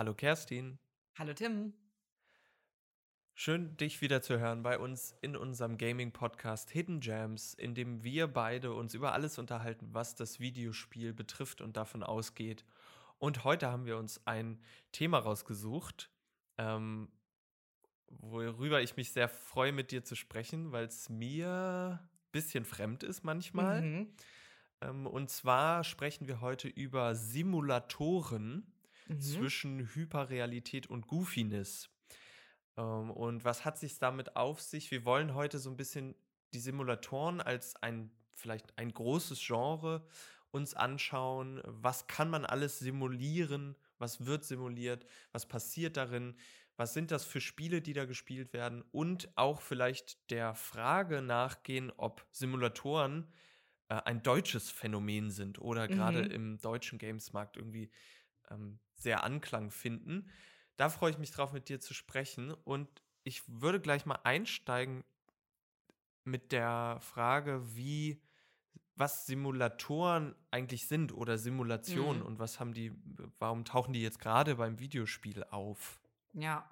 Hallo Kerstin. Hallo Tim. Schön, dich wieder zu hören bei uns in unserem Gaming-Podcast Hidden Gems, in dem wir beide uns über alles unterhalten, was das Videospiel betrifft und davon ausgeht. Und heute haben wir uns ein Thema rausgesucht, ähm, worüber ich mich sehr freue, mit dir zu sprechen, weil es mir ein bisschen fremd ist manchmal. Mhm. Ähm, und zwar sprechen wir heute über Simulatoren Mhm. zwischen Hyperrealität und Goofiness. Ähm, und was hat sich damit auf sich? Wir wollen heute so ein bisschen die Simulatoren als ein vielleicht ein großes Genre uns anschauen. Was kann man alles simulieren? Was wird simuliert? Was passiert darin? Was sind das für Spiele, die da gespielt werden? Und auch vielleicht der Frage nachgehen, ob Simulatoren äh, ein deutsches Phänomen sind oder gerade Mhm. im deutschen Gamesmarkt irgendwie ähm, sehr Anklang finden. Da freue ich mich drauf, mit dir zu sprechen. Und ich würde gleich mal einsteigen mit der Frage, wie, was Simulatoren eigentlich sind oder Simulationen Mhm. und was haben die, warum tauchen die jetzt gerade beim Videospiel auf? Ja.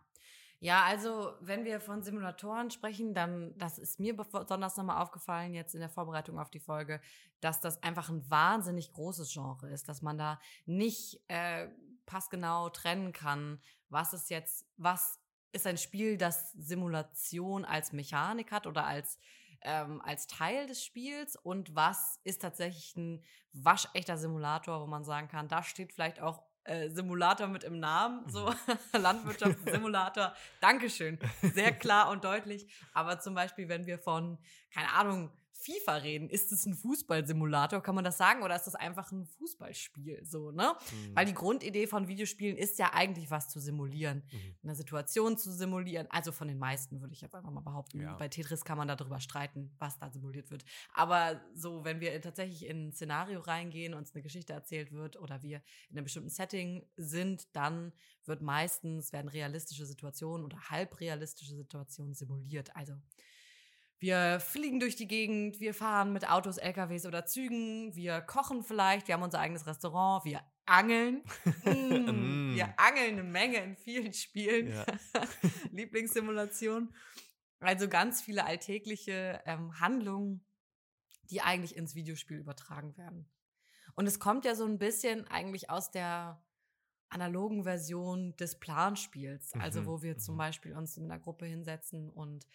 Ja, also wenn wir von Simulatoren sprechen, dann, das ist mir besonders nochmal aufgefallen jetzt in der Vorbereitung auf die Folge, dass das einfach ein wahnsinnig großes Genre ist, dass man da nicht äh, passgenau trennen kann, was ist jetzt, was ist ein Spiel, das Simulation als Mechanik hat oder als ähm, als Teil des Spiels und was ist tatsächlich ein waschechter Simulator, wo man sagen kann, da steht vielleicht auch äh, Simulator mit im Namen, so Landwirtschaftssimulator. Dankeschön. Sehr klar und deutlich. Aber zum Beispiel, wenn wir von, keine Ahnung, FIFA reden, ist es ein Fußballsimulator, kann man das sagen? Oder ist das einfach ein Fußballspiel? So, ne? Hm. Weil die Grundidee von Videospielen ist ja eigentlich was zu simulieren, Mhm. eine Situation zu simulieren. Also von den meisten würde ich jetzt einfach mal behaupten. Ja. Bei Tetris kann man darüber streiten, was da simuliert wird. Aber so, wenn wir tatsächlich in ein Szenario reingehen, uns eine Geschichte erzählt wird oder wir in einem bestimmten Setting sind, dann wird meistens werden realistische Situationen oder halbrealistische Situationen simuliert. Also wir fliegen durch die Gegend, wir fahren mit Autos, LKWs oder Zügen, wir kochen vielleicht, wir haben unser eigenes Restaurant, wir angeln. Mm, Mm. wir angeln eine Menge in vielen Spielen. Ja. Lieblingssimulation. Also ganz viele alltägliche ähm, Handlungen, die eigentlich ins Videospiel übertragen werden. Und es kommt ja so ein bisschen eigentlich aus der analogen Version des Planspiels, also Mhm, wo wir zum mhm. Beispiel uns in einer Gruppe hinsetzen und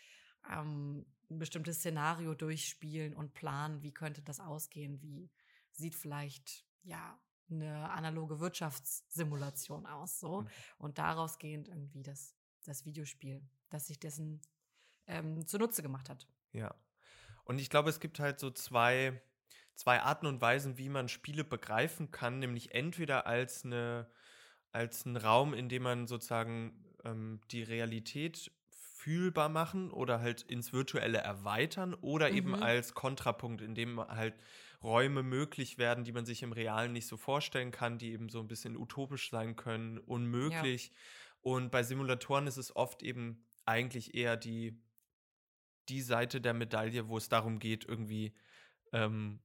ähm, ein bestimmtes Szenario durchspielen und planen, wie könnte das ausgehen, wie sieht vielleicht ja eine analoge Wirtschaftssimulation aus, so Mhm. und daraus gehend irgendwie das, das Videospiel, das sich dessen ähm, zunutze gemacht hat. Ja. Und ich glaube, es gibt halt so zwei, zwei Arten und Weisen, wie man Spiele begreifen kann, nämlich entweder als eine, als einen Raum, in dem man sozusagen ähm, die Realität fühlbar machen oder halt ins Virtuelle erweitern oder eben Mhm. als Kontrapunkt, in dem halt Räume möglich werden, die man sich im Realen nicht so vorstellen kann, die eben so ein bisschen utopisch sein können, unmöglich. Und bei Simulatoren ist es oft eben eigentlich eher die, die Seite der Medaille, wo es darum geht, irgendwie, ähm,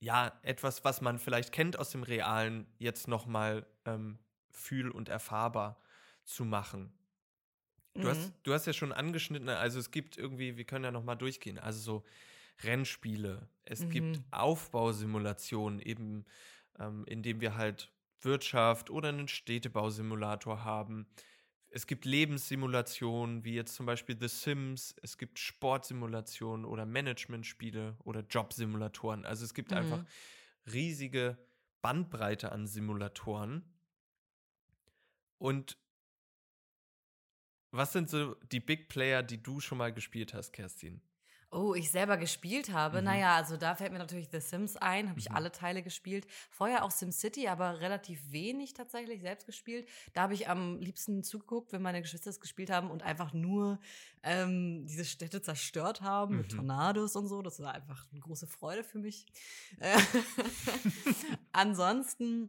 ja, etwas, was man vielleicht kennt aus dem Realen, jetzt nochmal ähm, fühl- und erfahrbar zu machen. Du, hast, Mhm. du hast ja schon angeschnitten, also es gibt irgendwie, wir können ja nochmal durchgehen, also so Rennspiele, es gibt Mhm. Aufbausimulationen, eben ähm, indem wir halt Wirtschaft oder einen Städtebausimulator haben. Es gibt Lebenssimulationen, wie jetzt zum Beispiel The Sims, es gibt Sportsimulationen oder Managementspiele oder Jobsimulatoren. Also es gibt einfach Mhm. riesige Bandbreite an Simulatoren. Und was sind so die Big Player, die du schon mal gespielt hast, Kerstin? Oh, ich selber gespielt habe. Mhm. Naja, also da fällt mir natürlich The Sims ein, habe ich Mhm. alle Teile gespielt. Vorher auch SimCity, aber relativ wenig tatsächlich selbst gespielt. Da habe ich am liebsten zugeguckt, wenn meine Geschwister es gespielt haben und einfach nur ähm, diese Städte zerstört haben mit Mhm. Tornados und so. Das war einfach eine große Freude für mich. Äh, Ansonsten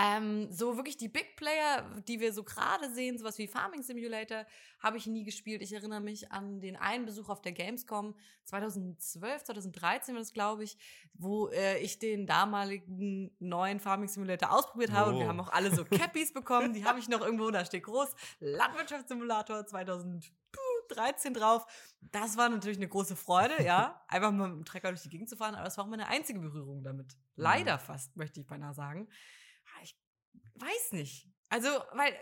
Ähm, so wirklich die Big Player, die wir so gerade sehen, sowas wie Farming Simulator, habe ich nie gespielt. Ich erinnere mich an den einen Besuch auf der Gamescom 2012, 2013 war das, glaube ich, wo äh, ich den damaligen neuen Farming Simulator ausprobiert habe. Oh. Und wir haben auch alle so Cappies bekommen. Die habe ich noch irgendwo, da steht groß Landwirtschaftssimulator 2013 drauf. Das war natürlich eine große Freude, ja, einfach mal mit dem Trecker durch die Gegend zu fahren, aber das war auch meine einzige Berührung damit. Leider fast, möchte ich beinahe sagen. Weiß nicht. Also, weil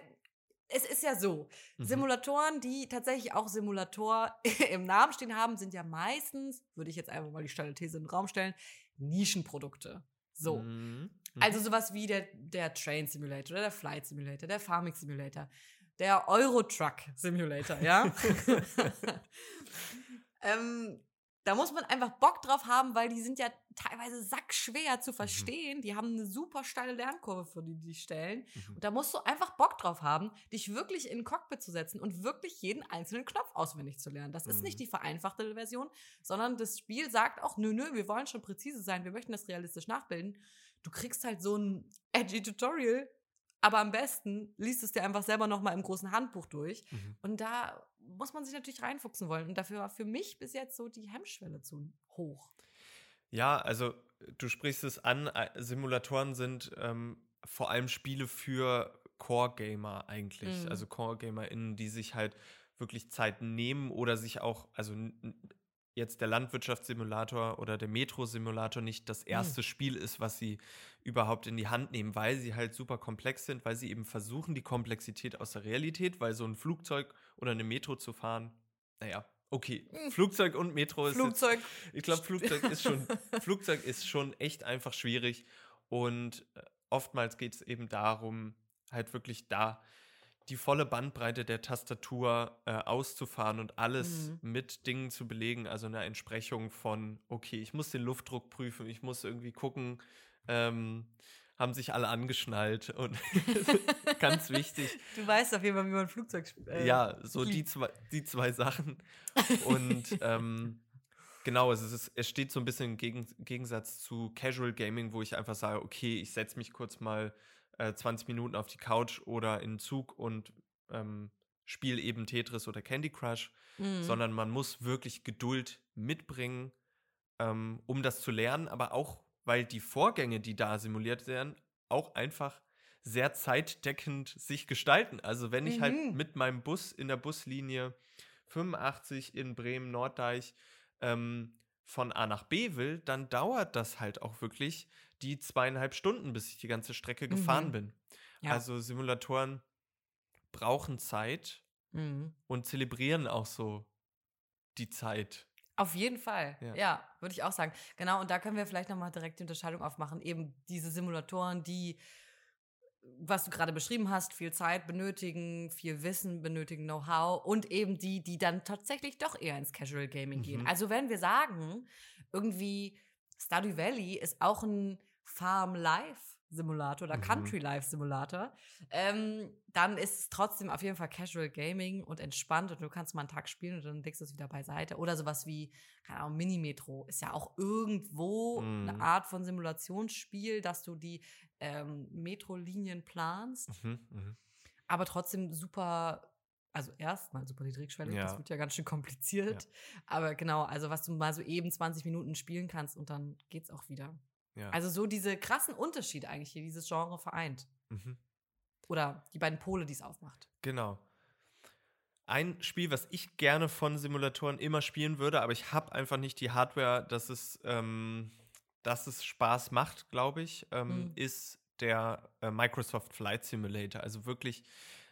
es ist ja so, mhm. Simulatoren, die tatsächlich auch Simulator im Namen stehen haben, sind ja meistens, würde ich jetzt einfach mal die steile These in den Raum stellen, Nischenprodukte. So. Mhm. Mhm. Also sowas wie der, der Train Simulator oder der Flight Simulator, der Farming Simulator, der Eurotruck Simulator, ja. ähm, da muss man einfach Bock drauf haben, weil die sind ja teilweise sackschwer zu mhm. verstehen. Mhm. Die haben eine super steile Lernkurve, für die die stellen. Mhm. Und da musst du einfach Bock drauf haben, dich wirklich in ein Cockpit zu setzen und wirklich jeden einzelnen Knopf auswendig zu lernen. Das mhm. ist nicht mhm. die vereinfachte Version, sondern das Spiel sagt auch, nö, nö, wir wollen schon präzise sein, wir möchten das realistisch nachbilden. Du kriegst halt so ein edgy Tutorial, aber am besten liest es dir einfach selber nochmal im großen Handbuch durch. Mhm. Und da muss man sich natürlich reinfuchsen wollen. Und dafür war für mich bis jetzt so die Hemmschwelle zu hoch. Ja, also du sprichst es an, äh, Simulatoren sind ähm, vor allem Spiele für Core-Gamer eigentlich. Mhm. Also Core-GamerInnen, die sich halt wirklich Zeit nehmen oder sich auch, also jetzt der Landwirtschaftssimulator oder der Metro-Simulator nicht das hm. erste mhm. Spiel ist, was sie überhaupt in die Hand nehmen, weil sie halt super komplex sind, weil sie eben versuchen, die Komplexität aus der Realität, weil so ein Flugzeug oder eine Metro zu fahren, naja, okay, hm. Flugzeug und Metro ist. Flugzeug. Jetzt, ich glaube, Flugzeug ist schon, Flugzeug ist schon echt einfach schwierig und äh, oftmals geht es eben darum, halt wirklich da die volle Bandbreite der Tastatur äh, auszufahren und alles mhm. mit Dingen zu belegen, also eine Entsprechung von, okay, ich muss den Luftdruck prüfen, ich muss irgendwie gucken, ähm, haben sich alle angeschnallt und ganz wichtig. Du weißt auf jeden Fall, wie man ein Flugzeug äh, Ja, so die zwei, die zwei Sachen. Und ähm, genau, es, ist, es steht so ein bisschen im Gegen, Gegensatz zu Casual Gaming, wo ich einfach sage, okay, ich setze mich kurz mal äh, 20 Minuten auf die Couch oder in den Zug und ähm, spiele eben Tetris oder Candy Crush, mhm. sondern man muss wirklich Geduld mitbringen, ähm, um das zu lernen, aber auch, weil die Vorgänge, die da simuliert werden, auch einfach sehr zeitdeckend sich gestalten. Also wenn ich halt mhm. halt mit meinem Bus in der Buslinie 85 in Bremen-Norddeich ähm, von A nach B will, dann dauert das halt auch wirklich die zweieinhalb Stunden, bis ich die ganze Strecke mhm. gefahren bin. Ja. Also Simulatoren brauchen Zeit mhm. und zelebrieren auch so die Zeit. Auf jeden Fall, ja, ja würde ich auch sagen. Genau, und da können wir vielleicht nochmal direkt die Unterscheidung aufmachen. Eben diese Simulatoren, die, was du gerade beschrieben hast, viel Zeit benötigen, viel Wissen benötigen, Know-how und eben die, die dann tatsächlich doch eher ins Casual Gaming mhm. gehen. Also wenn wir sagen, irgendwie Stardew Valley ist auch ein Farm Life Simulator oder mhm. Country Life Simulator, ähm, dann ist es trotzdem auf jeden Fall Casual Gaming und entspannt und du kannst mal einen Tag spielen und dann legst du es wieder beiseite. Oder sowas wie, keine Ahnung, Mini-Metro ist ja auch irgendwo mhm. eine Art von Simulationsspiel, dass du die ähm, Metro-Linien planst. Mhm, mh. Aber trotzdem super also erstmal super niedrigschwellig, ja. das wird ja ganz schön kompliziert. Ja. Aber genau, also was du mal so eben 20 Minuten spielen kannst und dann geht's auch wieder. Ja. Also so diese krassen Unterschiede eigentlich hier dieses Genre vereint. Mhm. Oder die beiden Pole, die es aufmacht. Genau. Ein Spiel, was ich gerne von Simulatoren immer spielen würde, aber ich habe einfach nicht die Hardware, dass es, ähm, dass es Spaß macht, glaube ich, ähm, mhm. ist der äh, Microsoft Flight Simulator. Also wirklich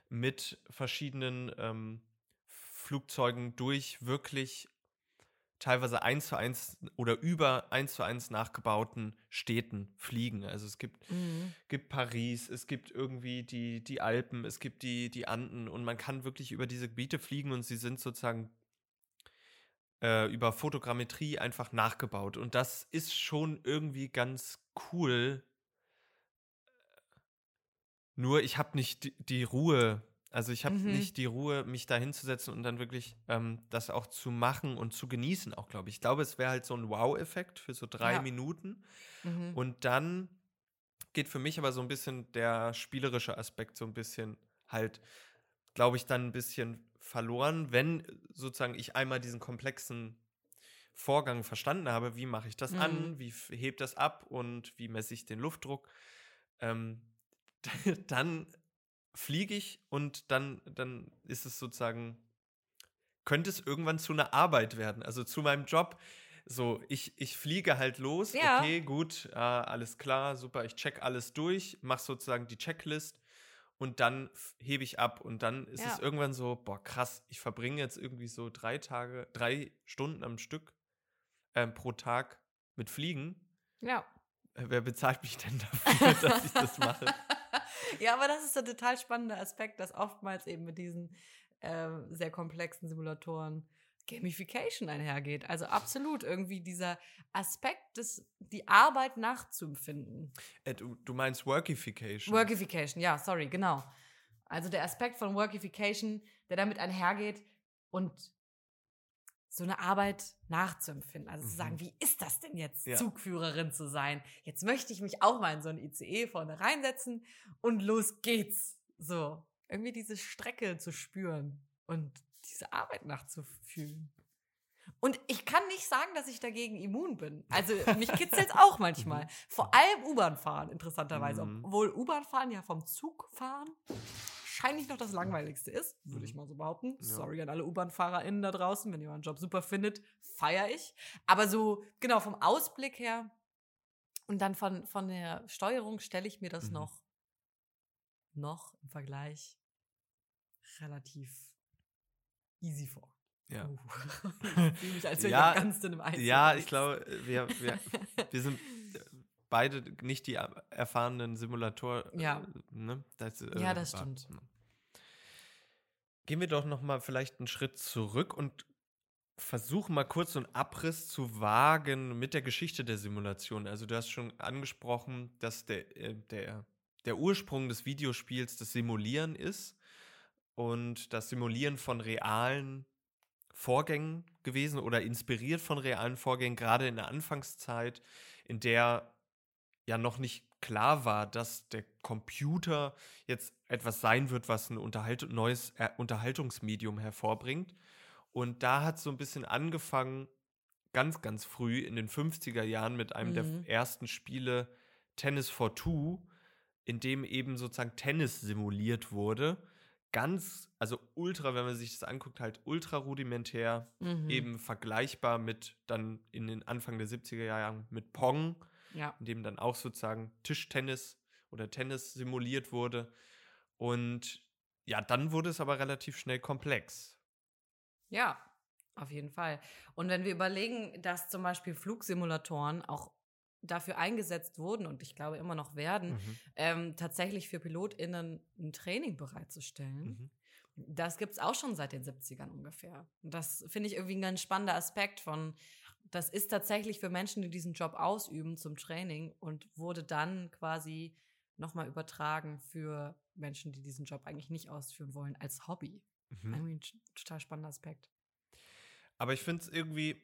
mit verschiedenen ähm, Flugzeugen durch wirklich teilweise eins zu eins oder über eins zu eins nachgebauten Städten fliegen. Also es gibt, mhm. gibt Paris, es gibt irgendwie die, die Alpen, es gibt die, die Anden und man kann wirklich über diese Gebiete fliegen und sie sind sozusagen äh, über Fotogrammetrie einfach nachgebaut. Und das ist schon irgendwie ganz cool. Nur ich habe nicht die, die Ruhe also ich habe mhm. nicht die Ruhe, mich da hinzusetzen und dann wirklich ähm, das auch zu machen und zu genießen, auch glaube ich. Ich glaube, es wäre halt so ein Wow-Effekt für so drei ja. Minuten. Mhm. Und dann geht für mich aber so ein bisschen der spielerische Aspekt so ein bisschen halt, glaube ich, dann ein bisschen verloren, wenn sozusagen ich einmal diesen komplexen Vorgang verstanden habe, wie mache ich das Mhm. an, wie hebt das ab und wie messe ich den Luftdruck, ähm, dann fliege ich und dann, dann ist es sozusagen, könnte es irgendwann zu einer Arbeit werden, also zu meinem Job. So, ich, ich fliege halt los, Ja. okay, gut, äh, alles klar, super, ich check alles durch, mache sozusagen die Checklist und dann hebe ich ab und dann ist es Ja. irgendwann so, boah, krass, ich verbringe jetzt irgendwie so drei Tage, drei Stunden am Stück ähm, pro Tag mit Fliegen. Ja. Äh, Wer bezahlt mich denn dafür, dass ich das mache? ja, aber das ist der total spannende Aspekt, dass oftmals eben mit diesen ähm, sehr komplexen Simulatoren Gamification einhergeht. Also absolut irgendwie dieser Aspekt, des, die Arbeit nachzuempfinden. Äh, du, du meinst Workification. Workification, ja, sorry, genau. Also der Aspekt von Workification, der damit einhergeht und so eine Arbeit nachzuempfinden. Also zu Mhm. sagen, wie ist das denn jetzt, Ja. Zugführerin zu sein? Jetzt möchte ich mich auch mal in so ein ICE vorne reinsetzen und los geht's. So, irgendwie diese Strecke zu spüren und diese Arbeit nachzufühlen. Und ich kann nicht sagen, dass ich dagegen immun bin. Also mich kitzelt auch manchmal. Vor allem U-Bahn fahren, interessanterweise. Mhm. Obwohl U-Bahn fahren ja vom Zug fahren wahrscheinlich noch das langweiligste ist, würde ich Mhm. mal so behaupten. Ja. Sorry an alle U-Bahn-FahrerInnen da draußen, wenn ihr euren Job super findet, feiere ich. Aber so, genau, vom Ausblick her und dann von, von der Steuerung stelle ich mir das Mhm. noch, noch im Vergleich relativ easy vor. Ja. Uh. Ich fühle mich, als wäre Ja, ich ganz Eis. Ja, ich glaube, wir, wir, wir sind beide nicht die er- erfahrenen Simulator. äh, Ja. Ne? Das, äh, Ja, das war- stimmt. Gehen wir doch noch mal vielleicht einen Schritt zurück und versuchen mal kurz so einen Abriss zu wagen mit der Geschichte der Simulation. Also du hast schon angesprochen, dass der, äh, der, der Ursprung des Videospiels das Simulieren ist und das Simulieren von realen Vorgängen gewesen oder inspiriert von realen Vorgängen, gerade in der Anfangszeit, in der ja noch nicht klar war, dass der Computer jetzt etwas sein wird, was ein Unterhalt neues äh, Unterhaltungsmedium hervorbringt. Und da hat so ein bisschen angefangen, ganz, ganz früh in den 50er Jahren mit einem Mhm. der ersten Spiele Tennis for Two, in dem eben sozusagen Tennis simuliert wurde. Ganz, also ultra, wenn man sich das anguckt, halt ultra rudimentär, Mhm. eben vergleichbar mit dann in den Anfang der 70er Jahren mit Pong, Ja. in dem dann auch sozusagen Tischtennis oder Tennis simuliert wurde. Und ja, dann wurde es aber relativ schnell komplex. Ja, auf jeden Fall. Und wenn wir überlegen, dass zum Beispiel Flugsimulatoren auch dafür eingesetzt wurden und ich glaube immer noch werden, Mhm. ähm, tatsächlich für PilotInnen ein Training bereitzustellen. Mhm. Das gibt es auch schon seit den 70ern ungefähr. Und das finde ich irgendwie ein ganz spannender Aspekt von, das ist tatsächlich für Menschen, die diesen Job ausüben, zum Training und wurde dann quasi nochmal übertragen für Menschen, die diesen Job eigentlich nicht ausführen wollen, als Hobby. Mhm. Irgendwie ein total spannender Aspekt. Aber ich finde es irgendwie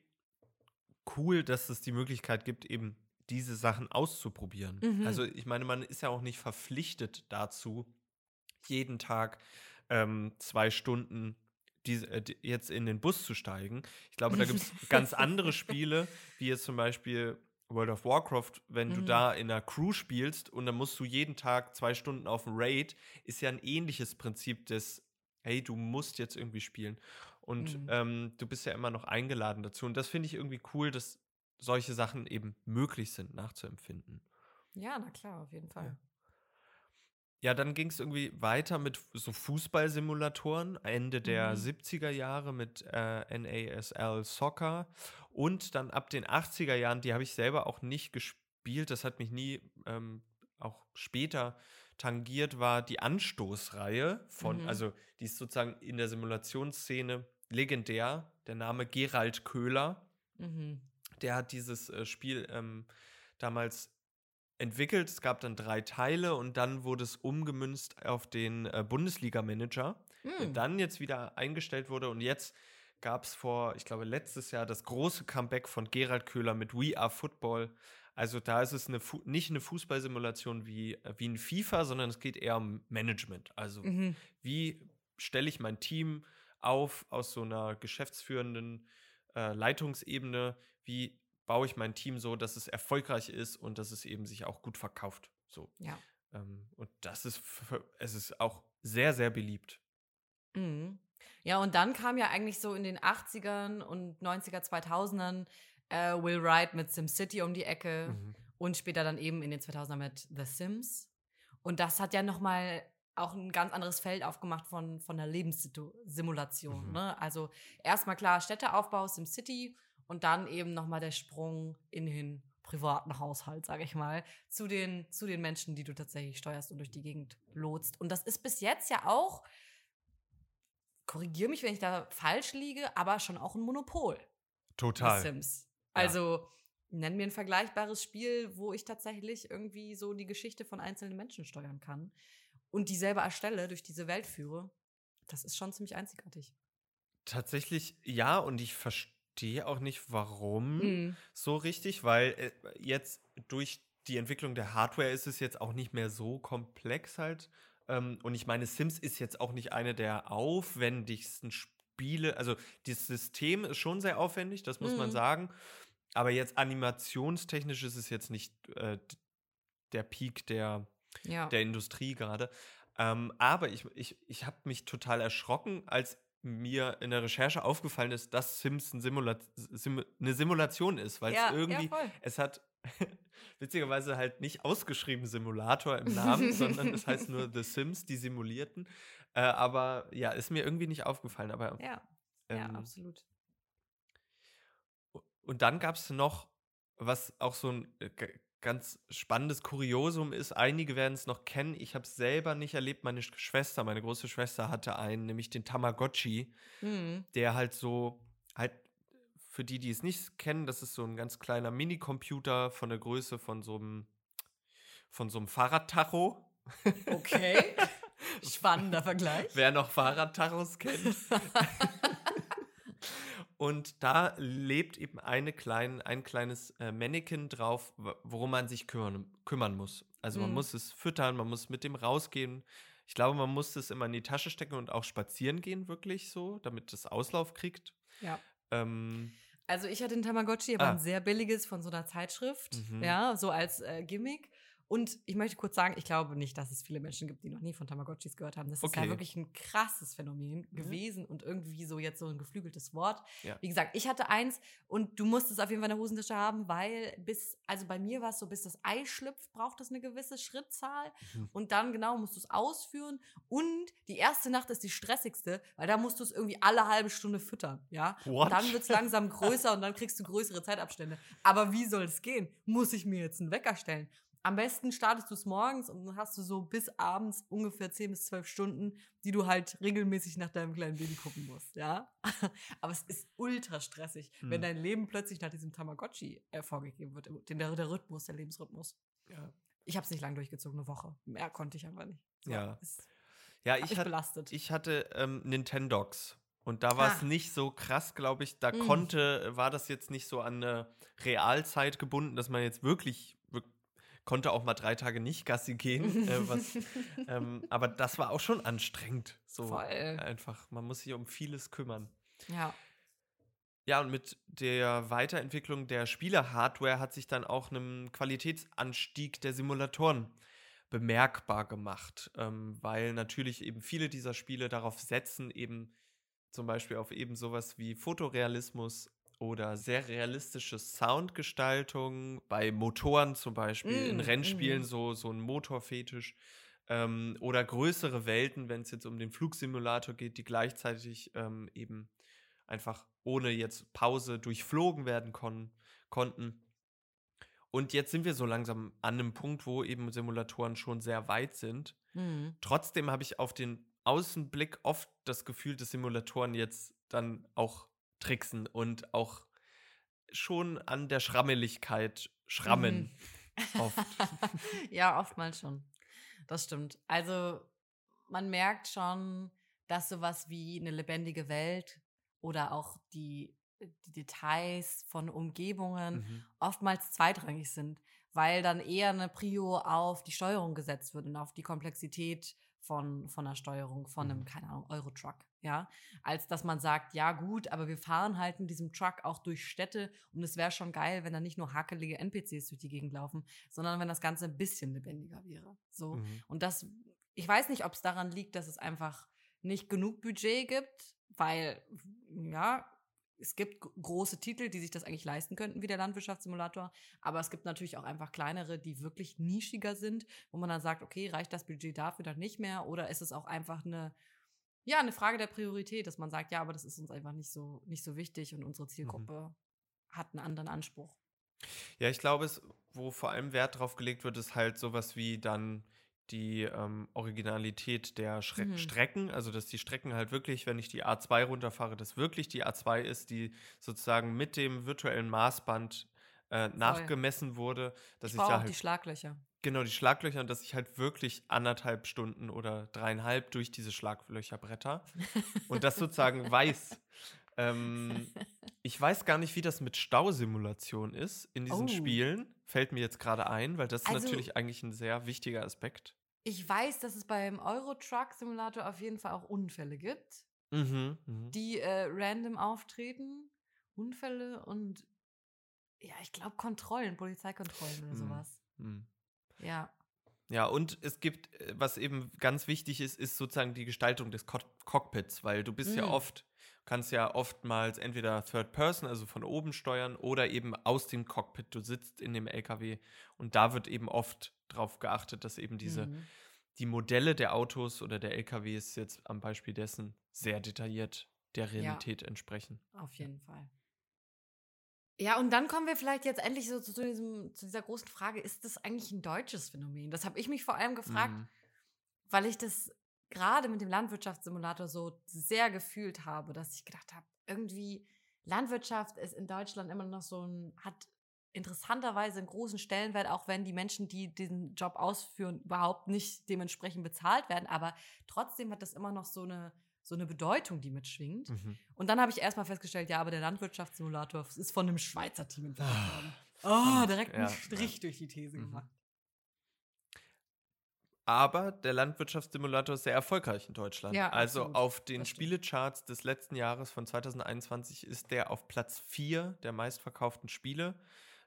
cool, dass es die Möglichkeit gibt, eben diese Sachen auszuprobieren. Mhm. Also ich meine, man ist ja auch nicht verpflichtet dazu, jeden Tag ähm, zwei Stunden die- jetzt in den Bus zu steigen. Ich glaube, da gibt es ganz andere Spiele, wie jetzt zum Beispiel World of Warcraft, wenn du Mhm. da in einer Crew spielst und dann musst du jeden Tag zwei Stunden auf dem Raid, ist ja ein ähnliches Prinzip des, hey, du musst jetzt irgendwie spielen. Und Mhm. ähm, du bist ja immer noch eingeladen dazu. Und das finde ich irgendwie cool, dass solche Sachen eben möglich sind, nachzuempfinden. Ja, na klar, auf jeden Fall. Ja, dann ging es irgendwie weiter mit so Fußballsimulatoren, Ende der Mhm. 70er Jahre mit äh, NASL Soccer und dann ab den 80er Jahren, die habe ich selber auch nicht gespielt, das hat mich nie ähm, auch später tangiert, war die Anstoßreihe von, Mhm. also die ist sozusagen in der Simulationsszene legendär, der Name Gerald Köhler Mhm. der hat dieses äh, Spiel ähm, damals entwickelt. Es gab dann drei Teile und dann wurde es umgemünzt auf den äh, Bundesliga-Manager, der Mhm. dann jetzt wieder eingestellt wurde. Und jetzt gab es vor, ich glaube, letztes Jahr das große Comeback von Gerald Köhler mit We Are Football. Also da ist es eine nicht eine Fußballsimulation wie, äh, wie ein FIFA, sondern es geht eher um Management. Also Mhm. wie stelle ich mein Team auf aus so einer geschäftsführenden äh, Leitungsebene? Wie baue ich mein Team so, dass es erfolgreich ist und dass es eben sich auch gut verkauft? So. Ja. Ähm, und das ist, für, es ist auch sehr, sehr beliebt. Mhm. Ja, und dann kam ja eigentlich so in den 80ern und 90er, 2000ern äh, Will Wright mit SimCity um die Ecke Mhm. und später dann eben in den 2000ern mit The Sims. Und das hat ja nochmal auch ein ganz anderes Feld aufgemacht von, von der Lebenssimulation. Mhm. Ne? Also erstmal klar Städteaufbau, SimCity und dann eben nochmal der Sprung in den privaten Haushalt, sage ich mal, zu den, zu den Menschen, die du tatsächlich steuerst und durch die Gegend lotst. Und das ist bis jetzt ja auch, korrigiere mich, wenn ich da falsch liege, aber schon auch ein Monopol. Total. Sims. Ja. Also nenn mir ein vergleichbares Spiel, wo ich tatsächlich irgendwie so die Geschichte von einzelnen Menschen steuern kann und die selber erstelle, durch diese Welt führe. Das ist schon ziemlich einzigartig. Tatsächlich ja, und ich verstehe auch nicht, warum Mhm. so richtig, weil äh, jetzt durch die Entwicklung der Hardware ist es jetzt auch nicht mehr so komplex halt. Ähm, und ich meine, Sims ist jetzt auch nicht eine der aufwendigsten Spiele. Also das System ist schon sehr aufwendig, das muss man Mhm. sagen. Aber jetzt animationstechnisch ist es jetzt nicht äh, der Peak der, Ja. der Industrie gerade. Ähm, aber ich, ich, ich habe mich total erschrocken, als mir in der Recherche aufgefallen ist, dass Sims ein Simula Sim eine Simulation ist, weil es ja, irgendwie, ja, es hat witzigerweise halt nicht ausgeschrieben Simulator im Namen, sondern es heißt nur The Sims, die simulierten. Äh, aber ja, ist mir irgendwie nicht aufgefallen. Aber Ja, ja, ähm, absolut. und dann gab es noch, was auch so ein äh, ganz spannendes Kuriosum ist. Einige werden es noch kennen. Ich habe es selber nicht erlebt. Meine Sch- Schwester, meine große Schwester hatte einen, nämlich den Tamagotchi, Mhm. der halt so, halt für die, die es nicht kennen, das ist so ein ganz kleiner Minicomputer von der Größe von so einem, von so einem Fahrradtacho. Okay. Spannender Vergleich. Wer noch Fahrradtachos kennt. Und da lebt eben eine klein, ein kleines äh, Mannequin drauf, worum man sich kümmern, kümmern muss. Also man Mhm. muss es füttern, man muss mit dem rausgehen. Ich glaube, man muss es immer in die Tasche stecken und auch spazieren gehen, wirklich so, damit es Auslauf kriegt. Ja. Ähm, Also ich hatte ein Tamagotchi, aber Ah. ein sehr billiges von so einer Zeitschrift, Mhm. ja, so als äh, Gimmick. Und ich möchte kurz sagen, ich glaube nicht, dass es viele Menschen gibt, die noch nie von Tamagotchis gehört haben. Das ist ja Okay. wirklich ein krasses Phänomen gewesen und irgendwie so jetzt so ein geflügeltes Wort. Ja. Wie gesagt, ich hatte eins und du musst es auf jeden Fall in der Hosentasche haben, weil bis, also bei mir war es so, bis das Ei schlüpft, braucht es eine gewisse Schrittzahl Mhm. und dann genau musst du es ausführen und die erste Nacht ist die stressigste, weil da musst du es irgendwie alle halbe Stunde füttern, ja. What? Und dann wird es langsam größer und dann kriegst du größere Zeitabstände. Aber wie soll es gehen? Muss ich mir jetzt einen Wecker stellen? Am besten startest du es morgens und dann hast du so bis abends ungefähr 10 bis 12 Stunden, die du halt regelmäßig nach deinem kleinen Baby gucken musst, ja? Aber es ist ultra stressig, wenn Hm. dein Leben plötzlich nach diesem Tamagotchi äh, vorgegeben wird, der, der Rhythmus, der Lebensrhythmus. ja. Ich habe es nicht lang durchgezogen, eine Woche. Mehr konnte ich einfach nicht. War- Ja. ja, hat ich hatte, belastet. Ich hatte ähm, Nintendogs. Und da war es Ah. nicht so krass, glaube ich. Da Mm. konnte, war das jetzt nicht so an eine Realzeit gebunden, dass man jetzt wirklich, wirk- konnte auch mal drei Tage nicht Gassi gehen. äh, was, ähm, aber das war auch schon anstrengend. So Voll. einfach. Man muss sich um vieles kümmern. ja. Ja, und mit der Weiterentwicklung der Spieler-Hardware hat sich dann auch ein Qualitätsanstieg der Simulatoren bemerkbar gemacht, ähm, weil natürlich eben viele dieser Spiele darauf setzen, eben zum Beispiel auf eben sowas wie Fotorealismus oder sehr realistische Soundgestaltung, bei Motoren zum Beispiel, in Mm, Rennspielen mhm. so, so ein Motorfetisch ähm, oder größere Welten, wenn es jetzt um den Flugsimulator geht, die gleichzeitig ähm, eben einfach ohne jetzt Pause durchflogen werden kon konnten. Und jetzt sind wir so langsam an einem Punkt, wo eben Simulatoren schon sehr weit sind. Mhm. Trotzdem habe ich auf den Außenblick oft das Gefühl, dass Simulatoren jetzt dann auch tricksen und auch schon an der Schrammeligkeit schrammen. Oft. ja, oftmals schon. Das stimmt. Also man merkt schon, dass sowas wie eine lebendige Welt oder auch die die Details von Umgebungen Mhm. oftmals zweitrangig sind, weil dann eher eine Prio auf die Steuerung gesetzt wird und auf die Komplexität von, von der Steuerung von einem, Mhm. keine Ahnung, Eurotruck, ja, als dass man sagt, ja gut, aber wir fahren halt mit diesem Truck auch durch Städte und es wäre schon geil, wenn da nicht nur hakelige NPCs durch die Gegend laufen, sondern wenn das Ganze ein bisschen lebendiger wäre. So. Mhm. Und das, ich weiß nicht, ob es daran liegt, dass es einfach nicht genug Budget gibt, weil, ja, es gibt große Titel, die sich das eigentlich leisten könnten, wie der Landwirtschaftssimulator. Aber es gibt natürlich auch einfach kleinere, die wirklich nischiger sind, wo man dann sagt, okay, reicht das Budget dafür dann nicht mehr? Oder ist es auch einfach eine, ja, eine Frage der Priorität, dass man sagt, ja, aber das ist uns einfach nicht so, nicht so wichtig und unsere Zielgruppe hat einen anderen Anspruch. Ja, ich glaube, es, wo vor allem Wert drauf gelegt wird, ist halt sowas wie dann die ähm, Originalität der Schre Mhm. Strecken. Also, dass die Strecken halt wirklich, wenn ich die A2 runterfahre, dass wirklich die A2 ist, die sozusagen mit dem virtuellen Maßband äh, nachgemessen wurde. Dass Ich ich, da auch die halt, Schlaglöcher. genau, die Schlaglöcher und dass ich halt wirklich anderthalb Stunden oder dreieinhalb durch diese Schlaglöcher bretter und das sozusagen weiß. Ähm, ich weiß gar nicht, wie das mit Stausimulation ist in diesen Oh. Spielen. Fällt mir jetzt gerade ein, weil das ist Also- natürlich eigentlich ein sehr wichtiger Aspekt. Ich weiß, dass es beim Euro-Truck-Simulator auf jeden Fall auch Unfälle gibt, Mhm, mhm. die äh, random auftreten. Unfälle und ja, ich glaube Kontrollen, Polizeikontrollen oder Mhm. sowas. Mhm. Ja. Ja, und es gibt, äh, was eben ganz wichtig ist, ist sozusagen die Gestaltung des Co Cockpits, weil du bist ja Mhm. oft, kannst ja oftmals entweder Third Person, also von oben steuern, oder eben aus dem Cockpit. Du sitzt in dem LKW und da wird eben oft drauf geachtet, dass eben diese Mhm. die Modelle der Autos oder der LKWs jetzt am Beispiel dessen sehr detailliert der Realität entsprechen. Auf jeden Fall. Ja, und dann kommen wir vielleicht jetzt endlich so zu, diesem, zu dieser großen Frage, ist das eigentlich ein deutsches Phänomen? Das habe ich mich vor allem gefragt, Mhm. weil ich das gerade mit dem Landwirtschaftssimulator so sehr gefühlt habe, dass ich gedacht habe, irgendwie Landwirtschaft ist in Deutschland immer noch so ein, hat interessanterweise einen großen Stellenwert, auch wenn die Menschen, die diesen Job ausführen, überhaupt nicht dementsprechend bezahlt werden. Aber trotzdem hat das immer noch so eine, so eine Bedeutung, die mitschwingt. Mhm. Und dann habe ich erstmal festgestellt, ja, aber der Landwirtschaftssimulator ist von einem Schweizer Team entwickelt Ah, worden. Oh, direkt einen Ja, Strich durch die These Mhm. gemacht. Aber der Landwirtschaftssimulator ist sehr erfolgreich in Deutschland. Ja, also absolut. auf den. Spielecharts des letzten Jahres von 2021 ist der auf Platz 4 der meistverkauften Spiele.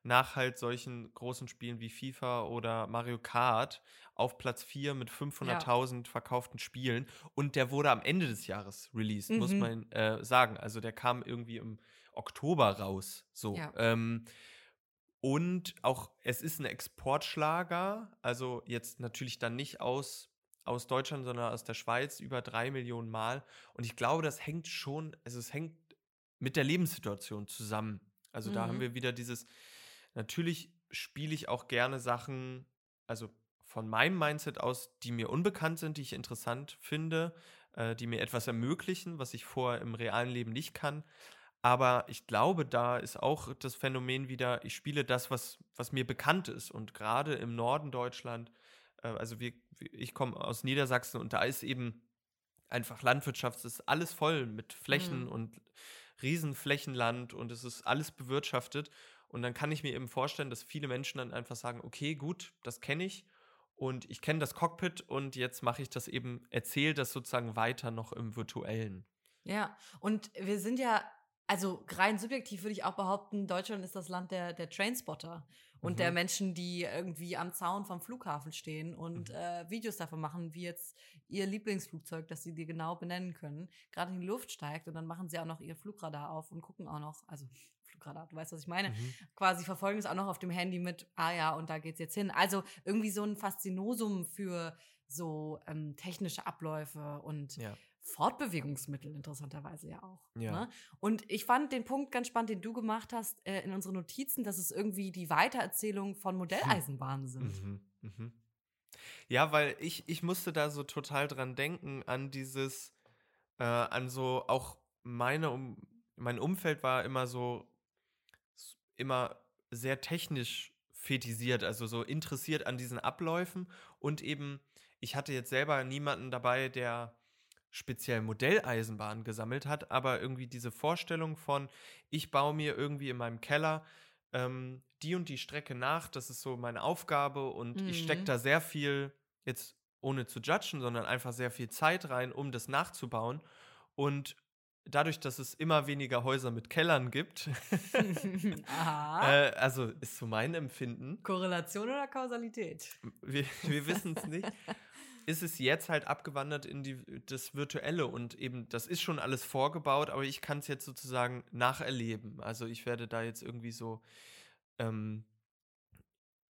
Nach halt solchen großen Spielen wie FIFA oder Mario Kart auf Platz 4 mit 500.000 verkauften Spielen. Und der wurde am Ende des Jahres released, muss Mhm. man äh, sagen. Also der kam irgendwie im Oktober raus. So. Ja. Ähm, und auch, es ist ein Exportschlager, also jetzt natürlich dann nicht aus, aus Deutschland, sondern aus der Schweiz über drei Millionen Mal. Und ich glaube, das hängt schon, also es hängt mit der Lebenssituation zusammen. Also da haben Mhm. wir wieder dieses, natürlich spiele ich auch gerne Sachen, also von meinem Mindset aus, die mir unbekannt sind, die ich interessant finde, äh, die mir etwas ermöglichen, was ich vorher im realen Leben nicht kann. Aber ich glaube, da ist auch das Phänomen wieder, ich spiele das, was, was mir bekannt ist. Und gerade im Norden Deutschland, äh, also wir, ich komme aus Niedersachsen und da ist eben einfach Landwirtschaft, es ist alles voll mit Flächen Mhm. und Riesenflächenland und es ist alles bewirtschaftet. Und dann kann ich mir eben vorstellen, dass viele Menschen dann einfach sagen, okay, gut, das kenne ich und ich kenne das Cockpit und jetzt mache ich das eben, erzähle das sozusagen weiter noch im virtuellen. Ja, und wir sind ja, also rein subjektiv würde ich auch behaupten, Deutschland ist das Land der, der Trainspotter und Mhm. der Menschen, die irgendwie am Zaun vom Flughafen stehen und Mhm. äh, Videos davon machen, wie jetzt ihr Lieblingsflugzeug, das sie dir genau benennen können, gerade in die Luft steigt und dann machen sie auch noch ihr Flugradar auf und gucken auch noch, also Flugradar, du weißt, was ich meine, Mhm. quasi verfolgen es auch noch auf dem Handy mit, ah ja, und da geht's jetzt hin. Also irgendwie so ein Faszinosum für so ähm, technische Abläufe und Ja. Fortbewegungsmittel interessanterweise ja auch. Ja. Ne? Und ich fand den Punkt ganz spannend, den du gemacht hast äh, in unseren Notizen, dass es irgendwie die Weitererzählung von Modelleisenbahnen sind. Mhm, mhm. Ja, weil ich, ich musste da so total dran denken, an dieses, äh, an so auch meine, um, mein Umfeld war immer so, immer sehr technisch fetisiert, also so interessiert an diesen Abläufen und eben, ich hatte jetzt selber niemanden dabei, der speziell Modelleisenbahn gesammelt hat, aber irgendwie diese Vorstellung von, ich baue mir irgendwie in meinem Keller ähm, die und die Strecke nach, das ist so meine Aufgabe und ich stecke Mhm. da sehr viel, jetzt ohne zu judgen, sondern einfach sehr viel Zeit rein, um das nachzubauen. Und dadurch, dass es immer weniger Häuser mit Kellern gibt, Aha. äh, also ist so mein Empfinden, Korrelation oder Kausalität? wir, wir wissen es nicht, ist es jetzt halt abgewandert in die, das Virtuelle und eben, das ist schon alles vorgebaut, aber ich kann es jetzt sozusagen nacherleben. Also ich werde da jetzt irgendwie so ähm,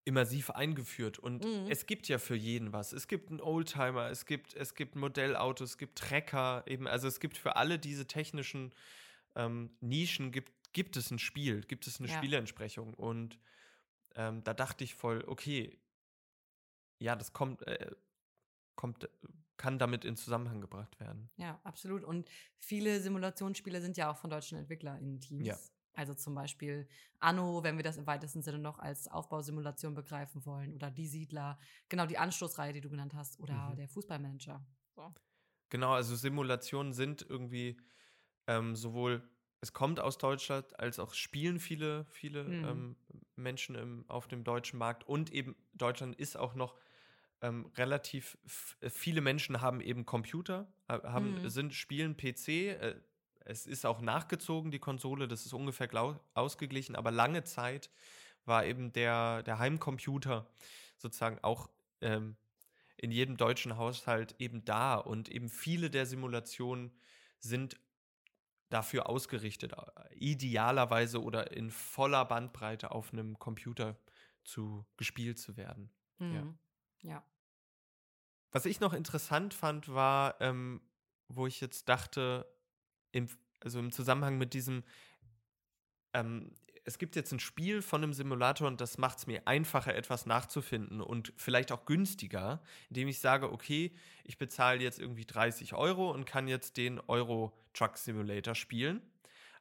immersiv eingeführt und Mhm. es gibt ja für jeden was. Es gibt einen Oldtimer, es gibt, es gibt Modellautos, es gibt Trecker, eben, also es gibt für alle diese technischen ähm, Nischen gibt, gibt es ein Spiel, gibt es eine Ja. Spieleentsprechung und ähm, da dachte ich voll, okay, ja, das kommt, äh, kommt, kann damit in Zusammenhang gebracht werden. Ja, absolut. Und viele Simulationsspiele sind ja auch von deutschen EntwicklerInnen-Teams. Ja. Also zum Beispiel Anno, wenn wir das im weitesten Sinne noch als Aufbausimulation begreifen wollen, oder Die Siedler, genau die Anstoßreihe, die du genannt hast, oder Mhm. der Fußballmanager. So. Genau, also Simulationen sind irgendwie ähm, sowohl, es kommt aus Deutschland, als auch spielen viele, viele Mhm. ähm, Menschen im, auf dem deutschen Markt und eben Deutschland ist auch noch ähm, relativ, äh, viele Menschen haben eben Computer, haben, Mhm. sind, spielen PC, äh, es ist auch nachgezogen, die Konsole, das ist ungefähr ausgeglichen, aber lange Zeit war eben der, der Heimcomputer sozusagen auch ähm, in jedem deutschen Haushalt eben da und eben viele der Simulationen sind dafür ausgerichtet, idealerweise oder in voller Bandbreite auf einem Computer zu gespielt zu werden. Mhm. Ja. Was ich noch interessant fand, war, ähm, wo ich jetzt dachte, im, also im Zusammenhang mit diesem, ähm, es gibt jetzt ein Spiel von einem Simulator und das macht es mir einfacher, etwas nachzufinden und vielleicht auch günstiger, indem ich sage, okay, ich bezahle jetzt irgendwie 30 Euro und kann jetzt den Euro Truck Simulator spielen.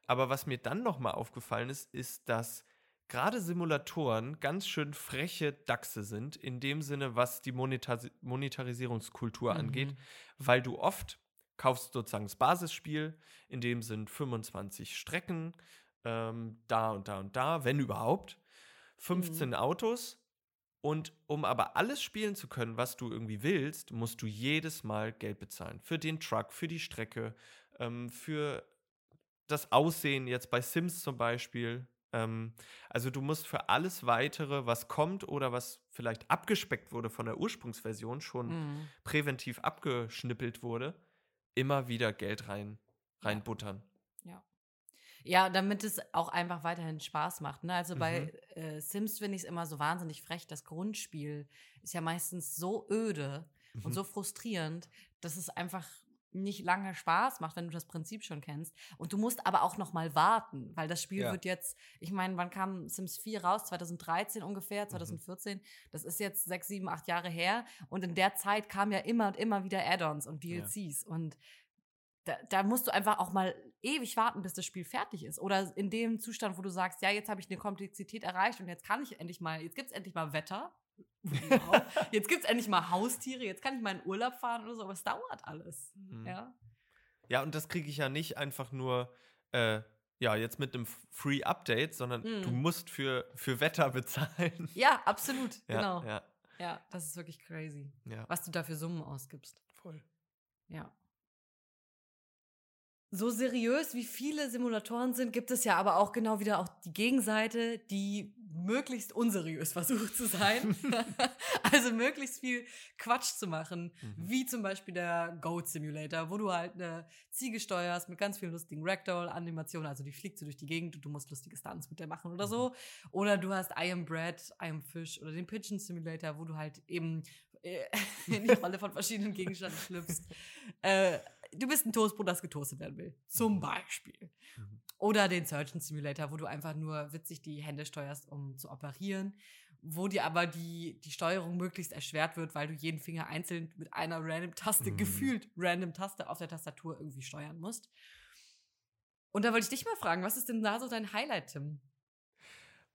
Aber was mir dann nochmal aufgefallen ist, ist, dass gerade Simulatoren ganz schön freche Dachse sind, in dem Sinne, was die Monetasi Monetarisierungskultur angeht, Mhm. weil du oft kaufst sozusagen das Basisspiel, in dem sind 25 Strecken, ähm, da und da und da, wenn überhaupt, 15 Autos. Und um aber alles spielen zu können, was du irgendwie willst, musst du jedes Mal Geld bezahlen. Für den Truck, für die Strecke, ähm, für das Aussehen jetzt bei Sims zum Beispiel. Ähm, also du musst für alles weitere, was kommt oder was vielleicht abgespeckt wurde von der Ursprungsversion, schon Mhm. präventiv abgeschnippelt wurde, immer wieder Geld rein, reinbuttern. Ja. Ja, damit es auch einfach weiterhin Spaß macht. Ne? Also bei Mhm. äh, Sims finde ich es immer so wahnsinnig frech. Das Grundspiel ist ja meistens so öde und Mhm. so frustrierend, dass es einfach nicht lange Spaß macht, wenn du das Prinzip schon kennst. Und du musst aber auch noch mal warten, weil das Spiel Ja. wird jetzt, ich meine, wann kam Sims 4 raus? 2013 Mhm. ungefähr, 2014. Das ist jetzt sechs, sieben, acht Jahre her. Und in der Zeit kamen ja immer und immer wieder Add-ons und Ja. DLCs. Und da, da musst du einfach auch mal ewig warten, bis das Spiel fertig ist. Oder in dem Zustand, wo du sagst, ja, jetzt habe ich eine Komplexität erreicht und jetzt kann ich endlich mal, jetzt gibt es endlich mal Wetter. Jetzt gibt es endlich mal Haustiere, jetzt kann ich mal in Urlaub fahren oder so, aber es dauert alles. Mhm. Ja. Ja, und das kriege ich ja nicht einfach nur, äh, ja, jetzt mit einem Free Update, sondern du Mhm. musst für, für Wetter bezahlen. ja, absolut. Ja, genau. Ja, Ja, das ist wirklich crazy, ja. was du da für Summen ausgibst. Voll. Ja. So seriös wie viele Simulatoren sind, gibt es ja aber auch genau wieder auch die Gegenseite, die möglichst unseriös versucht zu sein. also möglichst viel Quatsch zu machen, Mhm. wie zum Beispiel der Goat Simulator, wo du halt eine Ziege steuerst mit ganz vielen lustigen Ragdoll-Animationen, also die fliegt so durch die Gegend und du musst lustige Stunts mit der machen oder so. Oder du hast I Am Bread, I Am Fish oder den Pigeon Simulator, wo du halt eben äh, in die Rolle von verschiedenen Gegenständen schlüpfst. Äh, du bist ein Toastbrot, das getoastet werden will. Zum Beispiel. Mhm. Oder den Surgeon Simulator, wo du einfach nur witzig die Hände steuerst, um zu operieren. Wo dir aber die, die Steuerung möglichst erschwert wird, weil du jeden Finger einzeln mit einer random Taste, Mhm. gefühlt random Taste auf der Tastatur irgendwie steuern musst. Und da wollte ich dich mal fragen, was ist denn da so dein Highlight, Tim?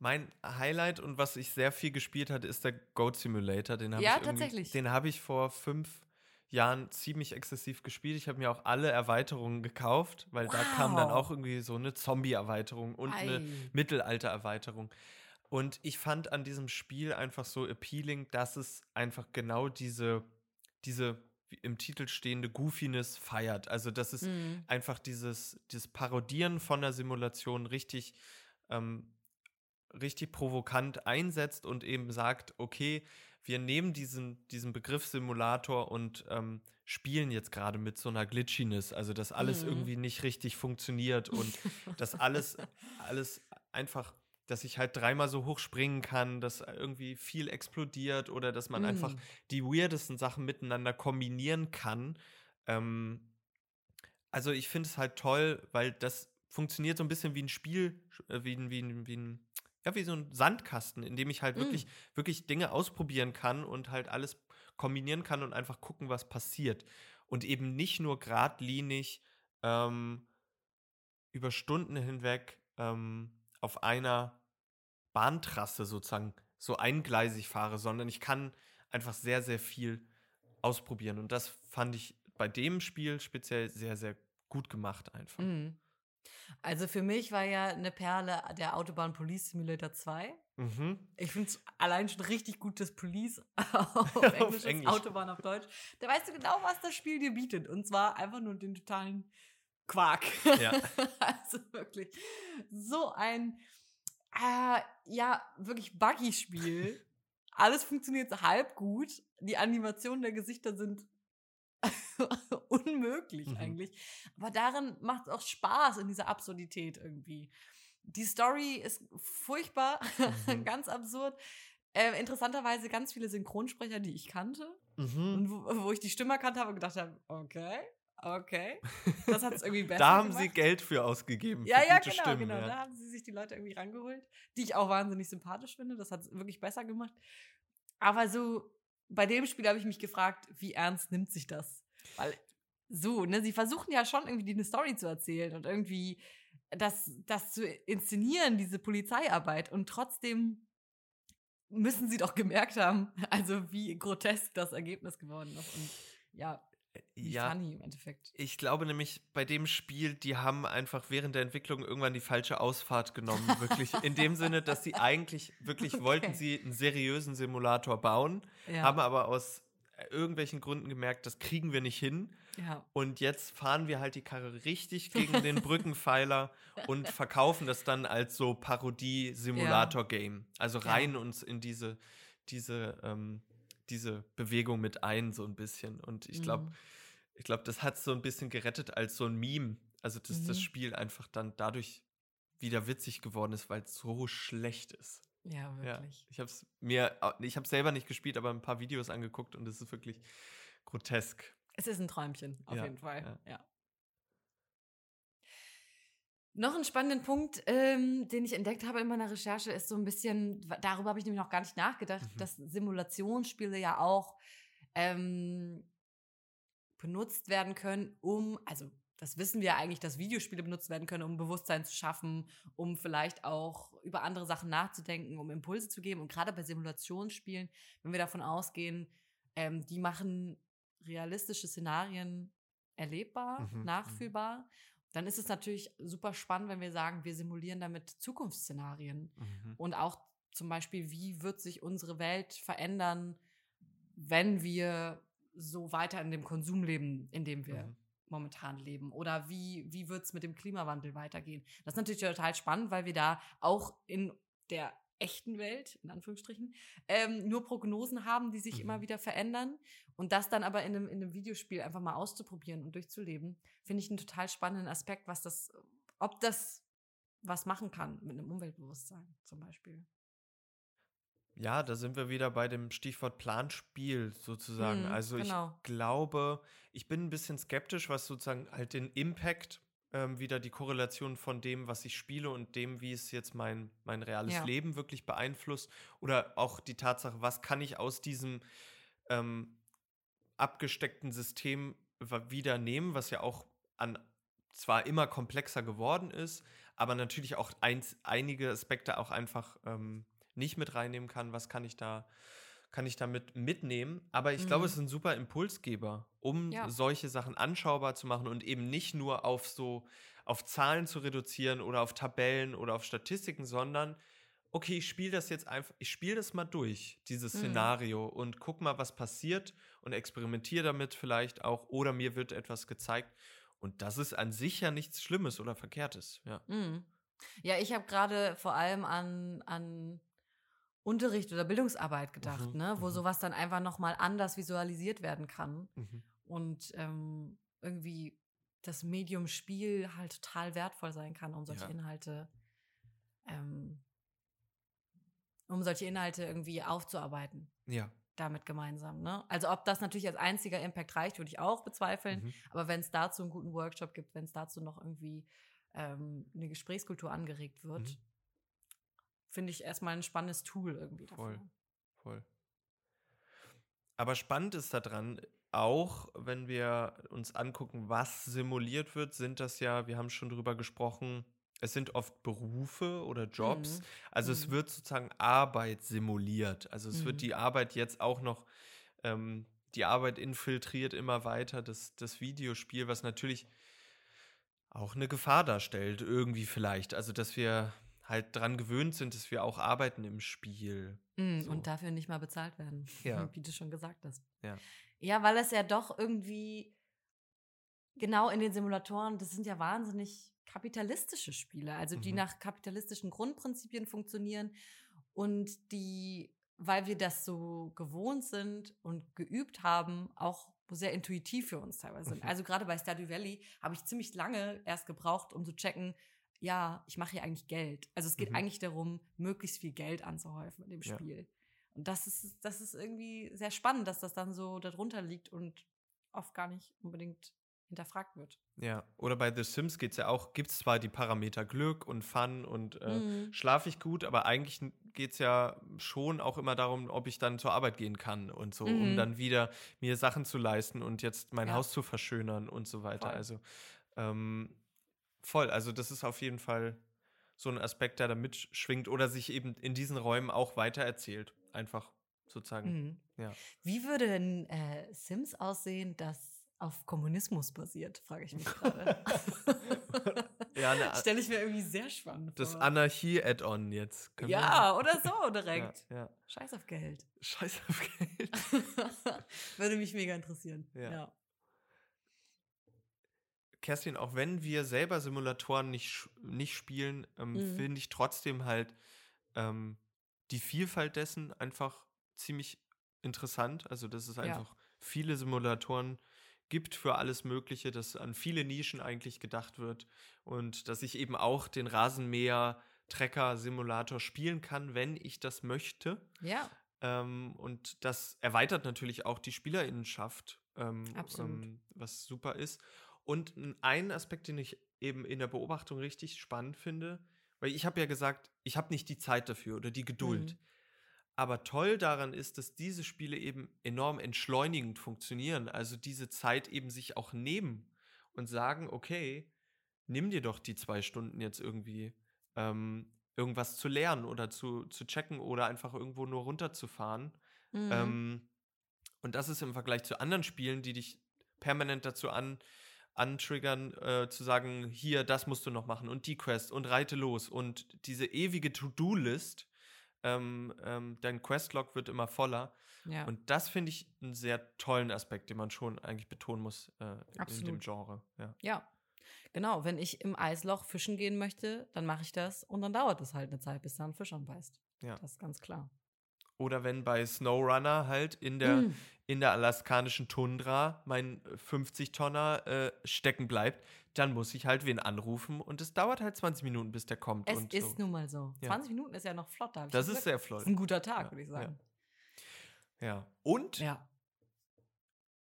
Mein Highlight und was ich sehr viel gespielt hatte, ist der Goat Simulator. Den habe Ja, ich tatsächlich. Den habe ich vor fünf Jahren ziemlich exzessiv gespielt. Ich habe mir auch alle Erweiterungen gekauft, weil wow. da kam dann auch irgendwie so eine Zombie-Erweiterung und Ei. eine Mittelalter-Erweiterung. Und ich fand an diesem Spiel einfach so appealing, dass es einfach genau diese, diese im Titel stehende Goofiness feiert. Also, dass es mhm. einfach dieses, dieses Parodieren von der Simulation richtig, ähm, richtig provokant einsetzt und eben sagt, okay, wir nehmen diesen, diesen Begriff Simulator und ähm, spielen jetzt gerade mit so einer Glitchiness, also dass alles mhm. irgendwie nicht richtig funktioniert und dass alles, alles einfach dass ich halt dreimal so hoch springen kann, dass irgendwie viel explodiert oder dass man mm. einfach die weirdesten Sachen miteinander kombinieren kann. Ähm, also ich finde es halt toll, weil das funktioniert so ein bisschen wie ein Spiel, äh, wie ein, wie ein, wie ein, ja, wie so ein Sandkasten, in dem ich halt mm. wirklich, wirklich Dinge ausprobieren kann und halt alles kombinieren kann und einfach gucken, was passiert. Und eben nicht nur geradlinig ähm, über Stunden hinweg ähm, auf einer Bahntrasse sozusagen so eingleisig fahre, sondern ich kann einfach sehr, sehr viel ausprobieren. Und das fand ich bei dem Spiel speziell sehr, sehr gut gemacht einfach. Mhm. Also für mich war ja eine Perle der Autobahn Police Simulator 2. Mhm. Ich finde es allein schon richtig gut, das Police auf Englisch, auf Englisch. Autobahn auf Deutsch. Da weißt du genau, was das Spiel dir bietet. Und zwar einfach nur den totalen Quark. Ja. also wirklich so ein äh, ja, wirklich Buggy-Spiel. Alles funktioniert halb gut. Die Animationen der Gesichter sind unmöglich mhm. eigentlich. Aber darin macht es auch Spaß in dieser Absurdität irgendwie. Die Story ist furchtbar, mhm. ganz absurd. Äh, interessanterweise ganz viele Synchronsprecher, die ich kannte. Mhm. Und wo, wo, ich die Stimme erkannt habe und gedacht habe, okay, Okay. Das hat es irgendwie besser Da haben gemacht. sie Geld für ausgegeben. Ja, für ja, genau, Stimmen, genau. Ja. Da haben sie sich die Leute irgendwie rangeholt, die ich auch wahnsinnig sympathisch finde. Das hat es wirklich besser gemacht. Aber so, bei dem Spiel habe ich mich gefragt, wie ernst nimmt sich das? Weil so, ne, sie versuchen ja schon irgendwie eine Story zu erzählen und irgendwie das, das zu inszenieren, diese Polizeiarbeit. Und trotzdem müssen sie doch gemerkt haben, also wie grotesk das Ergebnis geworden ist. Und ja, wie ja, funny im Endeffekt. Ich glaube nämlich, bei dem Spiel, die haben einfach während der Entwicklung irgendwann die falsche Ausfahrt genommen. Wirklich. In dem Sinne, dass sie eigentlich, wirklich okay. wollten sie einen seriösen Simulator bauen, ja. haben aber aus irgendwelchen Gründen gemerkt, das kriegen wir nicht hin. Ja. Und jetzt fahren wir halt die Karre richtig gegen den Brückenpfeiler und verkaufen das dann als so Parodie-Simulator-Game. Also rein uns in diese, diese ähm, diese Bewegung mit ein, so ein bisschen. Und ich glaube, mhm. ich glaube, das hat so ein bisschen gerettet als so ein Meme. Also, dass mhm. das Spiel einfach dann dadurch wieder witzig geworden ist, weil es so schlecht ist. Ja, wirklich. Ja, ich habe es mir, ich habe selber nicht gespielt, aber ein paar Videos angeguckt und es ist wirklich grotesk. Es ist ein Träumchen, auf ja, jeden Fall. Ja. ja. Noch ein spannenden Punkt, ähm, den ich entdeckt habe in meiner Recherche, ist so ein bisschen, darüber habe ich nämlich noch gar nicht nachgedacht, mhm. dass Simulationsspiele ja auch ähm, benutzt werden können, um, also das wissen wir eigentlich, dass Videospiele benutzt werden können, um Bewusstsein zu schaffen, um vielleicht auch über andere Sachen nachzudenken, um Impulse zu geben. Und gerade bei Simulationsspielen, wenn wir davon ausgehen, ähm, die machen realistische Szenarien erlebbar, mhm. mhm. nachfühlbar dann ist es natürlich super spannend, wenn wir sagen, wir simulieren damit Zukunftsszenarien. Mhm. Und auch zum Beispiel, wie wird sich unsere Welt verändern, wenn wir so weiter in dem Konsum leben, in dem wir mhm. momentan leben? Oder wie, wie wird es mit dem Klimawandel weitergehen? Das ist natürlich total spannend, weil wir da auch in der echten Welt, in Anführungsstrichen, ähm, nur Prognosen haben, die sich mhm. immer wieder verändern. Und das dann aber in einem, in einem Videospiel einfach mal auszuprobieren und durchzuleben, finde ich einen total spannenden Aspekt, was das, ob das was machen kann mit einem Umweltbewusstsein zum Beispiel. Ja, da sind wir wieder bei dem Stichwort Planspiel sozusagen. Mhm, also genau. ich glaube, ich bin ein bisschen skeptisch, was sozusagen halt den Impact ähm, wieder die Korrelation von dem, was ich spiele und dem, wie es jetzt mein, mein reales ja. Leben wirklich beeinflusst. Oder auch die Tatsache, was kann ich aus diesem ähm, abgesteckten System wieder nehmen, was ja auch an zwar immer komplexer geworden ist, aber natürlich auch eins, einige Aspekte auch einfach ähm, nicht mit reinnehmen kann. Was kann ich da kann ich damit mitnehmen. Aber ich glaube, Mhm. es ist ein super Impulsgeber, um Ja. solche Sachen anschaubar zu machen und eben nicht nur auf so auf Zahlen zu reduzieren oder auf Tabellen oder auf Statistiken, sondern okay, ich spiele das jetzt einfach, ich spiele das mal durch, dieses Mhm. Szenario und guck mal, was passiert und experimentiere damit vielleicht auch oder mir wird etwas gezeigt. Und das ist an sich ja nichts Schlimmes oder Verkehrtes. Ja. Mhm. Ja, ich habe gerade vor allem an, an Unterricht oder Bildungsarbeit gedacht, Mhm, ne? wo mhm. sowas dann einfach nochmal anders visualisiert werden kann. Mhm. Und ähm, irgendwie das Medium Spiel halt total wertvoll sein kann, um solche Ja. Inhalte, ähm, um solche Inhalte irgendwie aufzuarbeiten. Ja. Damit gemeinsam. Ne? Also ob das natürlich als einziger Impact reicht, würde ich auch bezweifeln. Mhm. Aber wenn es dazu einen guten Workshop gibt, wenn es dazu noch irgendwie ähm, eine Gesprächskultur angeregt wird, Mhm. Finde ich erstmal ein spannendes Tool irgendwie dafür. Voll. Voll. Aber spannend ist daran, auch wenn wir uns angucken, was simuliert wird, sind das ja, wir haben schon drüber gesprochen, es sind oft Berufe oder Jobs. Mhm. Also es Mhm. wird sozusagen Arbeit simuliert. Also es Mhm. wird die Arbeit jetzt auch noch, ähm, die Arbeit infiltriert immer weiter, das, das Videospiel, was natürlich auch eine Gefahr darstellt, irgendwie vielleicht. Also dass wir halt dran gewöhnt sind, dass wir auch arbeiten im Spiel. Mhm, So. Und dafür nicht mal bezahlt werden, Ja. wie du schon gesagt hast. Ja. Ja, weil es ja doch irgendwie genau in den Simulatoren, das sind ja wahnsinnig kapitalistische Spiele, also die Mhm. nach kapitalistischen Grundprinzipien funktionieren und die, weil wir das so gewohnt sind und geübt haben, auch sehr intuitiv für uns teilweise sind. Mhm. Also gerade bei Stardew Valley habe ich ziemlich lange erst gebraucht, um zu checken, ja, ich mache hier eigentlich Geld. Also es geht Mhm. eigentlich darum, möglichst viel Geld anzuhäufen in dem Ja. Spiel. Und das ist, das ist irgendwie sehr spannend, dass das dann so darunter liegt und oft gar nicht unbedingt hinterfragt wird. Ja, oder bei The Sims geht es ja auch, gibt es zwar die Parameter Glück und Fun und äh, Mhm. schlafe ich gut, aber eigentlich geht es ja schon auch immer darum, ob ich dann zur Arbeit gehen kann und so, um Mhm. dann wieder mir Sachen zu leisten und jetzt mein Ja. Haus zu verschönern und so weiter. Voll. Also ähm, voll, also das ist auf jeden Fall so ein Aspekt, der da mitschwingt oder sich eben in diesen Räumen auch weitererzählt. Einfach sozusagen. Mhm. Ja. Wie würde denn äh, Sims aussehen, das auf Kommunismus basiert, frage ich mich gerade. Ja, ne, Stelle ich mir irgendwie sehr spannend das vor. Anarchie-Add-on jetzt. Können wir- ja, oder so direkt. Ja, ja. Scheiß auf Geld. Scheiß auf Geld. Würde mich mega interessieren. Ja. Ja. Kerstin, auch wenn wir selber Simulatoren nicht, nicht spielen, ähm, Mhm. finde ich trotzdem halt ähm, die Vielfalt dessen einfach ziemlich interessant. Also, dass es Ja. einfach viele Simulatoren gibt für alles Mögliche, dass an viele Nischen eigentlich gedacht wird und dass ich eben auch den Rasenmäher-Trecker-Simulator spielen kann, wenn ich das möchte. Ja, Ähm, und das erweitert natürlich auch die Spielerinnenschaft, ähm, Absolut. ähm, was super ist. Und ein Aspekt, den ich eben in der Beobachtung richtig spannend finde, weil ich habe ja gesagt, ich habe nicht die Zeit dafür oder die Geduld. Mhm. Aber toll daran ist, dass diese Spiele eben enorm entschleunigend funktionieren. Also diese Zeit eben sich auch nehmen und sagen, okay, nimm dir doch die zwei Stunden jetzt irgendwie, ähm, irgendwas zu lernen oder zu, zu checken oder einfach irgendwo nur runterzufahren. Mhm. Ähm, und das ist im Vergleich zu anderen Spielen, die dich permanent dazu an, antriggern, äh, zu sagen, hier, das musst du noch machen und die Quest und reite los und diese ewige To-Do-List, ähm, ähm, dein Questlog wird immer voller. ja. Und das finde ich einen sehr tollen Aspekt, den man schon eigentlich betonen muss äh, in dem. Genre. Ja. Ja, genau. Wenn ich im Eisloch fischen gehen möchte, dann mache ich das und dann dauert es halt eine Zeit, bis da ein Fisch anbeißt. Ja. Das ist ganz klar. Oder wenn bei SnowRunner halt in der, Mm. In der alaskanischen Tundra mein 50-Tonner äh, stecken bleibt, dann muss ich halt wen anrufen und es dauert halt 20 Minuten, bis der kommt. Es und ist so. nun mal so. Ja. 20 Minuten ist ja noch flott. Da Das Glück. ist sehr Das flott. ist ein guter Tag, Ja, würde ich ja. sagen. Ja. Und Ja.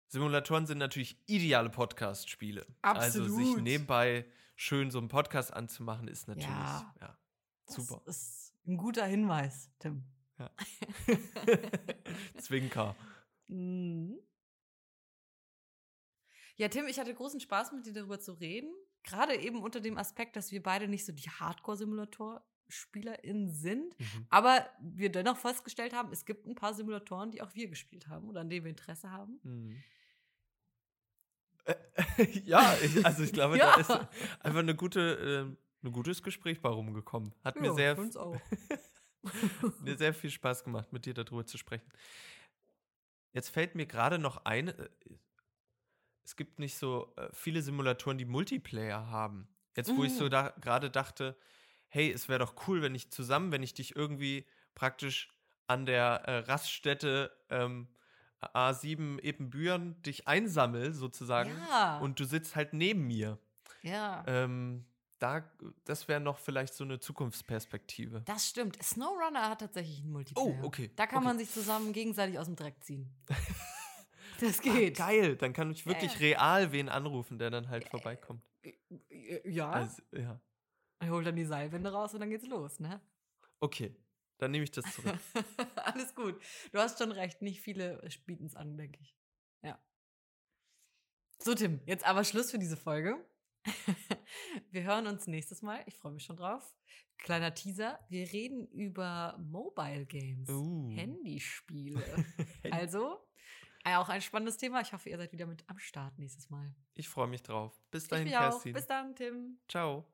Simulatoren sind natürlich ideale Podcast-Spiele. Also sich Absolut. nebenbei schön so einen Podcast anzumachen, ist natürlich Ja. ja, Das super. ist ein guter Hinweis, Tim. Zwinker. Mhm. Ja, Tim, ich hatte großen Spaß mit dir darüber zu reden. Gerade eben unter dem Aspekt, dass wir beide nicht so die Hardcore-Simulator SimulatorspielerInnen sind, Mhm. aber wir dennoch festgestellt haben, es gibt ein paar Simulatoren, die auch wir gespielt haben oder an denen wir Interesse haben. Mhm. Äh, ja, ich, also ich glaube, Ja. da ist einfach eine gute, äh, ein gutes Gespräch bei rumgekommen. Hat mir Ja, sehr, uns auch. mir sehr viel Spaß gemacht, mit dir darüber zu sprechen. Jetzt fällt mir gerade noch ein, äh, es gibt nicht so äh, viele Simulatoren, die Multiplayer haben. Jetzt, wo ich so Mhm. da gerade dachte, hey, es wäre doch cool, wenn ich zusammen, wenn ich dich irgendwie praktisch an der äh, Raststätte ähm, A7 Ebenbüren dich einsammel, sozusagen, Ja. und du sitzt halt neben mir. ja. Ähm, da, das wäre noch vielleicht so eine Zukunftsperspektive. Das stimmt. SnowRunner hat tatsächlich einen Multiplayer. Oh, okay, Da kann okay. man sich zusammen gegenseitig aus dem Dreck ziehen. Das Ah, geht. geil, dann kann ich wirklich ja. real wen anrufen, der dann halt vorbeikommt. Ja. Also, ja. er holt dann die Seilwinde raus und dann geht's los, ne? Okay, dann nehme ich das zurück. Alles gut. Du hast schon recht. Nicht viele bieten es an, denke ich. Ja. So, Tim, jetzt aber Schluss für diese Folge. Wir hören uns nächstes Mal. Ich freue mich schon drauf. Kleiner Teaser. Wir reden über Mobile Games. Uh. Handyspiele. also, äh, auch ein spannendes Thema. Ich hoffe, ihr seid wieder mit am Start nächstes Mal. Ich freue mich drauf. Bis dahin, auch. Kerstin. Bis dann, Tim. Ciao.